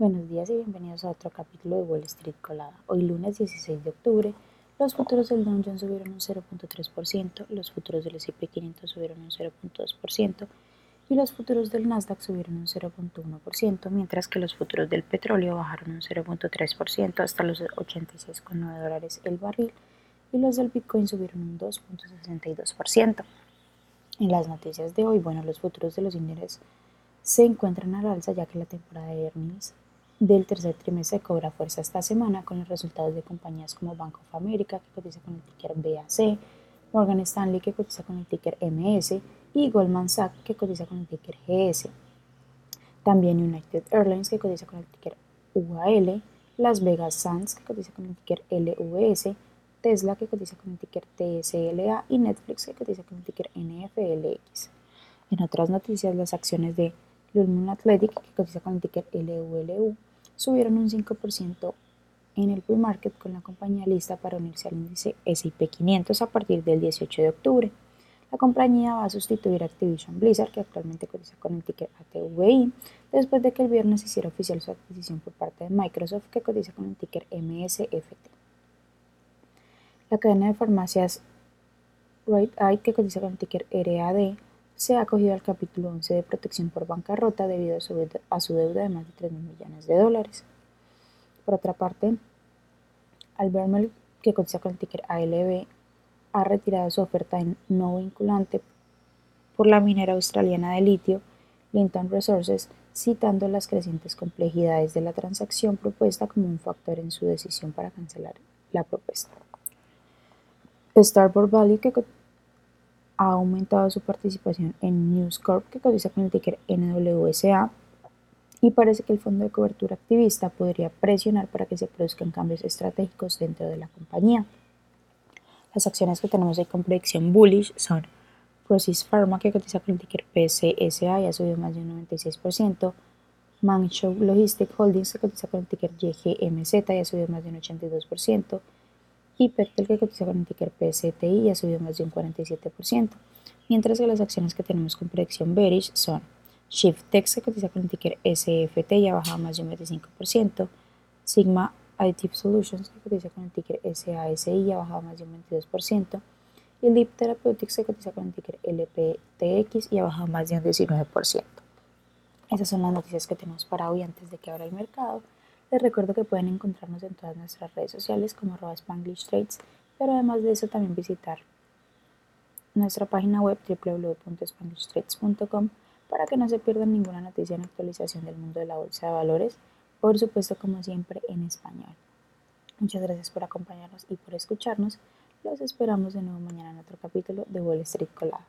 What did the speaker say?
Buenos días y bienvenidos a otro capítulo de Wall Street Colada. Hoy lunes 16 de octubre, los futuros del Dow Jones subieron un 0.3%, los futuros del S&P 500 subieron un 0.2% y los futuros del Nasdaq subieron un 0.1%, mientras que los futuros del petróleo bajaron un 0.3% hasta los 86,9 dólares el barril y los del Bitcoin subieron un 2.62%. En las noticias de hoy, bueno, los futuros de los índices se encuentran al alza ya que la temporada de earnings del tercer trimestre cobra fuerza esta semana con los resultados de compañías como Bank of America, que cotiza con el ticker BAC, Morgan Stanley, que cotiza con el ticker MS, y Goldman Sachs, que cotiza con el ticker GS. También United Airlines, que cotiza con el ticker UAL, Las Vegas Sands, que cotiza con el ticker LVS, Tesla, que cotiza con el ticker TSLA, y Netflix, que cotiza con el ticker NFLX. En otras noticias, las acciones de Lululemon Athletic, que cotiza con el ticker LULU, subieron un 5% en el pre-market con la compañía lista para unirse al índice S&P 500 a partir del 18 de octubre. La compañía va a sustituir a Activision Blizzard, que actualmente cotiza con el ticker ATVI, después de que el viernes hiciera oficial su adquisición por parte de Microsoft, que cotiza con el ticker MSFT. La cadena de farmacias Right Eye, que cotiza con el ticker RAD, se ha acogido al capítulo 11 de protección por bancarrota debido a su, deuda de más de 3 mil millones de dólares. Por otra parte, Albermel, que cotiza con el ticker ALB, ha retirado su oferta no vinculante por la minera australiana de litio, Linton Resources, citando las crecientes complejidades de la transacción propuesta como un factor en su decisión para cancelar la propuesta. Starboard Valley, que ha aumentado su participación en News Corp, que cotiza con el ticker NWSA, y parece que el fondo de cobertura activista podría presionar para que se produzcan cambios estratégicos dentro de la compañía. Las acciones que tenemos ahí con predicción bullish son Procis Pharma, que cotiza con el ticker PCSA y ha subido más de un 96%, Manchow Logistic Holdings, que cotiza con el ticker YGMZ y ha subido más de un 82%, y que cotiza con el ticker PSTI ha subido más de un 47%, mientras que las acciones que tenemos con predicción bearish son Shiftex que cotiza con el ticker SFT y ha bajado más de un 25%, Sigma Additive Solutions que cotiza con el ticker SASI y ha bajado más de un 22%, y Leap Therapeutics que cotiza con el ticker LPTX y ha bajado más de un 19%. Esas son las noticias que tenemos para hoy antes de que abra el mercado. Les recuerdo que pueden encontrarnos en todas nuestras redes sociales como arroba Spanglish Trades, pero además de eso también visitar nuestra página web www.spanglishtrades.com para que no se pierdan ninguna noticia en actualización del mundo de la bolsa de valores, por supuesto como siempre en español. Muchas gracias por acompañarnos y por escucharnos. Los esperamos de nuevo mañana en otro capítulo de Wall Street Colado.